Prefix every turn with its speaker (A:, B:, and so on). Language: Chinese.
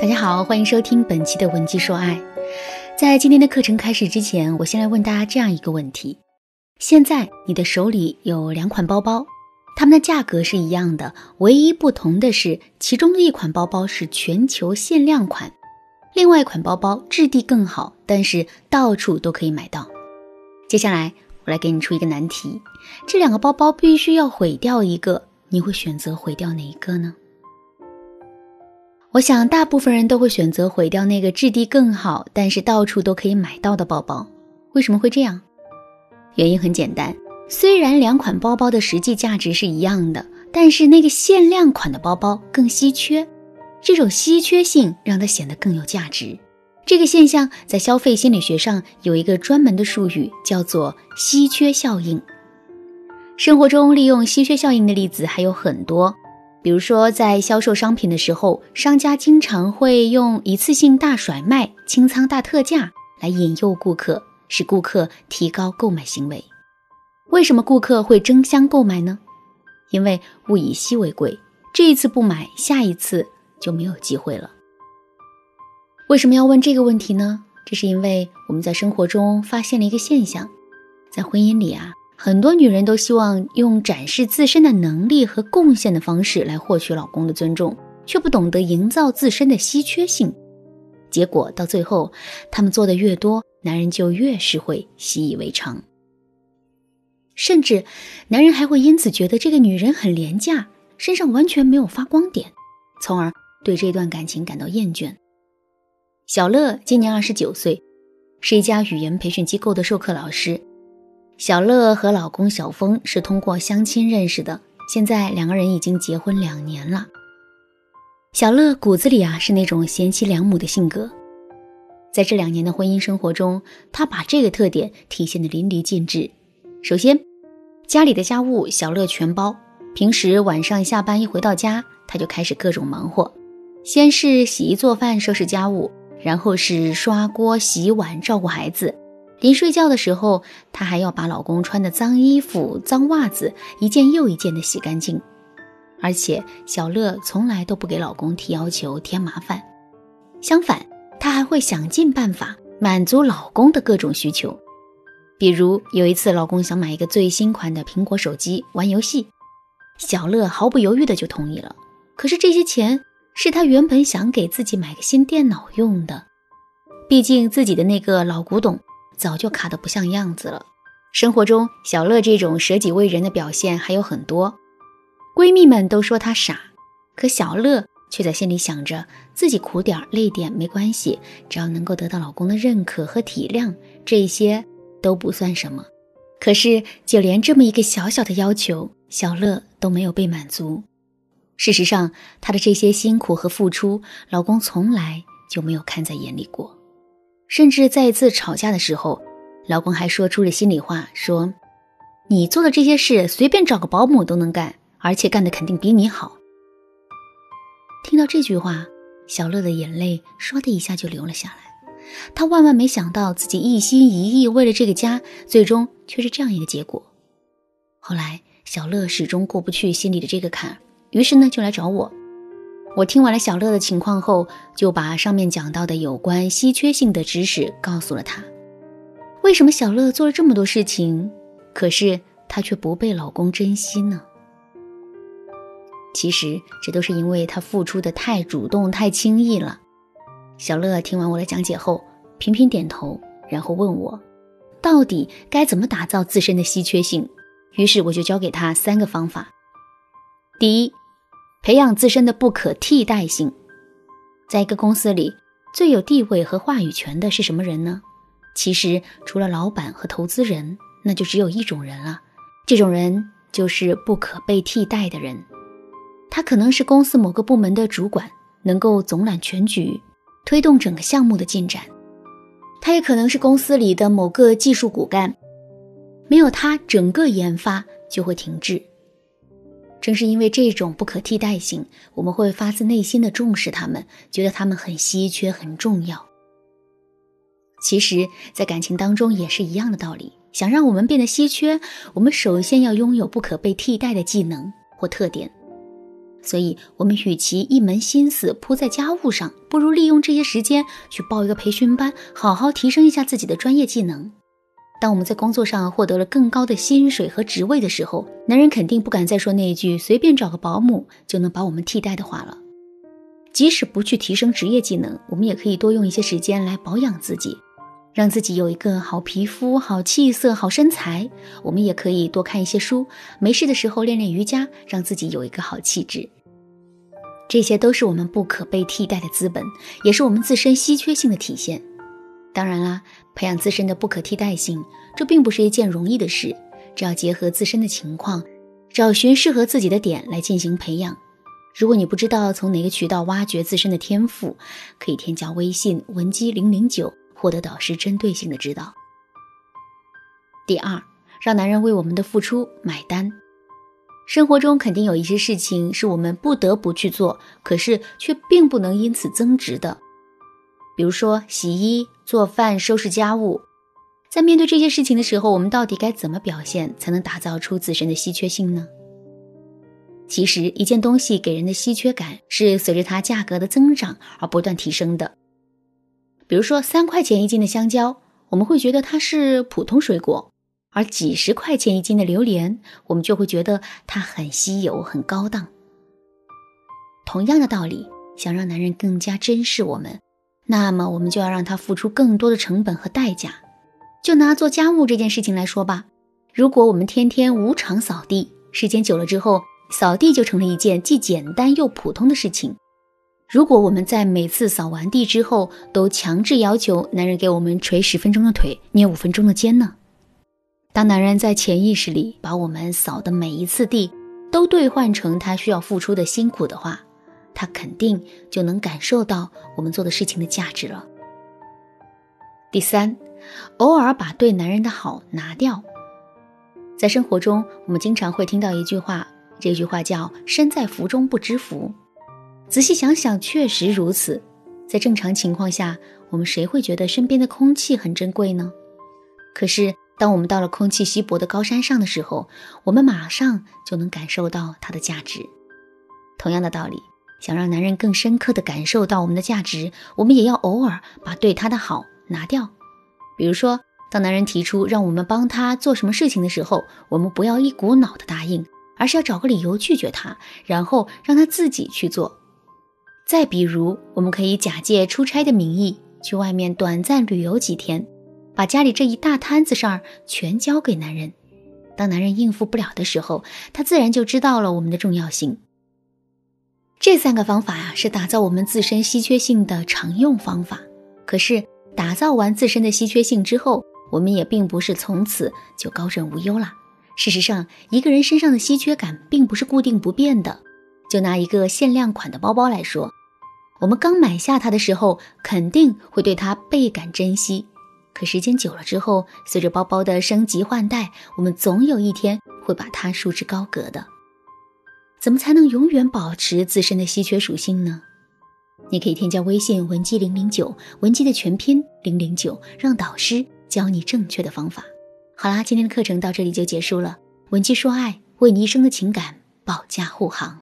A: 大家好，欢迎收听本期的文姬说爱。在今天的课程开始之前，我先来问大家这样一个问题：现在你的手里有两款包包，它们的价格是一样的，唯一不同的是，其中的一款包包是全球限量款，另外一款包包质地更好，但是到处都可以买到。接下来我来给你出一个难题：这两个包包必须要毁掉一个，你会选择毁掉哪一个呢？我想，大部分人都会选择毁掉那个质地更好，但是到处都可以买到的包包。为什么会这样？原因很简单，虽然两款包包的实际价值是一样的，但是那个限量款的包包更稀缺，这种稀缺性让它显得更有价值。这个现象在消费心理学上有一个专门的术语，叫做稀缺效应。生活中利用稀缺效应的例子还有很多。比如说，在销售商品的时候，商家经常会用一次性大甩卖、清仓大特价来引诱顾客，使顾客提高购买行为。为什么顾客会争相购买呢？因为物以稀为贵，这一次不买，下一次就没有机会了。为什么要问这个问题呢？这是因为我们在生活中发现了一个现象，在婚姻里啊。很多女人都希望用展示自身的能力和贡献的方式来获取老公的尊重，却不懂得营造自身的稀缺性。结果到最后，他们做的越多，男人就越是会习以为常。甚至，男人还会因此觉得这个女人很廉价，身上完全没有发光点，从而对这段感情感到厌倦。小乐今年二十九岁，是一家语言培训机构的授课老师。小乐和老公小峰是通过相亲认识的，现在两个人已经结婚两年了。小乐骨子里啊是那种贤妻良母的性格，在这两年的婚姻生活中，他把这个特点体现的淋漓尽致。首先，家里的家务小乐全包，平时晚上下班一回到家，他就开始各种忙活，先是洗衣做饭收拾家务，然后是刷锅洗碗照顾孩子。临睡觉的时候，她还要把老公穿的脏衣服、脏袜子一件又一件的洗干净。而且小乐从来都不给老公提要求、添麻烦，相反，她还会想尽办法满足老公的各种需求。比如有一次，老公想买一个最新款的苹果手机玩游戏，小乐毫不犹豫的就同意了。可是这些钱是她原本想给自己买个新电脑用的，毕竟自己的那个老古董。早就卡得不像样子了。生活中，小乐这种舍己为人的表现还有很多。闺蜜们都说她傻，可小乐却在心里想着，自己苦点累点没关系，只要能够得到老公的认可和体谅，这些都不算什么。可是，就连这么一个小小的要求，小乐都没有被满足。事实上，她的这些辛苦和付出，老公从来就没有看在眼里过。甚至在一次吵架的时候，老公还说出了心里话，说：“你做的这些事，随便找个保姆都能干，而且干的肯定比你好。”听到这句话，小乐的眼泪唰的一下就流了下来。她万万没想到，自己一心一意为了这个家，最终却是这样一个结果。后来，小乐始终过不去心里的这个坎，于是呢，就来找我。我听完了小乐的情况后，就把上面讲到的有关稀缺性的知识告诉了他。为什么小乐做了这么多事情，可是她却不被老公珍惜呢？其实这都是因为她付出的太主动、太轻易了。小乐听完我的讲解后，频频点头，然后问我，到底该怎么打造自身的稀缺性？于是我就教给他三个方法。第一。培养自身的不可替代性，在一个公司里，最有地位和话语权的是什么人呢？其实除了老板和投资人，那就只有一种人了。这种人就是不可被替代的人。他可能是公司某个部门的主管，能够总揽全局，推动整个项目的进展；他也可能是公司里的某个技术骨干，没有他，整个研发就会停滞。正是因为这种不可替代性，我们会发自内心的重视他们，觉得他们很稀缺、很重要。其实，在感情当中也是一样的道理。想让我们变得稀缺，我们首先要拥有不可被替代的技能或特点。所以，我们与其一门心思扑在家务上，不如利用这些时间去报一个培训班，好好提升一下自己的专业技能。当我们在工作上获得了更高的薪水和职位的时候，男人肯定不敢再说那一句“随便找个保姆就能把我们替代”的话了。即使不去提升职业技能，我们也可以多用一些时间来保养自己，让自己有一个好皮肤、好气色、好身材。我们也可以多看一些书，没事的时候练练瑜伽，让自己有一个好气质。这些都是我们不可被替代的资本，也是我们自身稀缺性的体现。当然啦，培养自身的不可替代性，这并不是一件容易的事，只要结合自身的情况，找寻适合自己的点来进行培养。如果你不知道从哪个渠道挖掘自身的天赋，可以添加微信文姬零零九，获得导师针对性的指导。第二，让男人为我们的付出买单。生活中肯定有一些事情是我们不得不去做，可是却并不能因此增值的，比如说洗衣、做饭、收拾家务。在面对这些事情的时候，我们到底该怎么表现，才能打造出自身的稀缺性呢？其实，一件东西给人的稀缺感是随着它价格的增长而不断提升的。比如说，三块钱一斤的香蕉，我们会觉得它是普通水果；而几十块钱一斤的榴莲，我们就会觉得它很稀有、很高档。同样的道理，想让男人更加珍视我们，那么我们就要让他付出更多的成本和代价。就拿做家务这件事情来说吧，如果我们天天无偿扫地，时间久了之后，扫地就成了一件既简单又普通的事情。如果我们在每次扫完地之后都强制要求男人给我们捶十分钟的腿、捏五分钟的肩呢？当男人在潜意识里把我们扫的每一次地都兑换成他需要付出的辛苦的话，他肯定就能感受到我们做的事情的价值了。第三，偶尔把对男人的好拿掉。在生活中，我们经常会听到一句话。这句话叫“身在福中不知福”。仔细想想，确实如此。在正常情况下，我们谁会觉得身边的空气很珍贵呢？可是，当我们到了空气稀薄的高山上的时候，我们马上就能感受到它的价值。同样的道理，想让男人更深刻地感受到我们的价值，我们也要偶尔把对他的好拿掉。比如说，当男人提出让我们帮他做什么事情的时候，我们不要一股脑的答应。而是要找个理由拒绝他，然后让他自己去做。再比如，我们可以假借出差的名义去外面短暂旅游几天，把家里这一大摊子事儿全交给男人。当男人应付不了的时候，他自然就知道了我们的重要性。这三个方法呀，是打造我们自身稀缺性的常用方法。可是，打造完自身的稀缺性之后，我们也并不是从此就高枕无忧了。事实上，一个人身上的稀缺感并不是固定不变的。就拿一个限量款的包包来说，我们刚买下它的时候，肯定会对它倍感珍惜。可时间久了之后，随着包包的升级换代，我们总有一天会把它束之高阁的。怎么才能永远保持自身的稀缺属性呢？你可以添加微信文姬零零九，文姬的全拼零零九，让导师教你正确的方法。好啦，今天的课程到这里就结束了。文姬说爱，为你一生的情感保驾护航。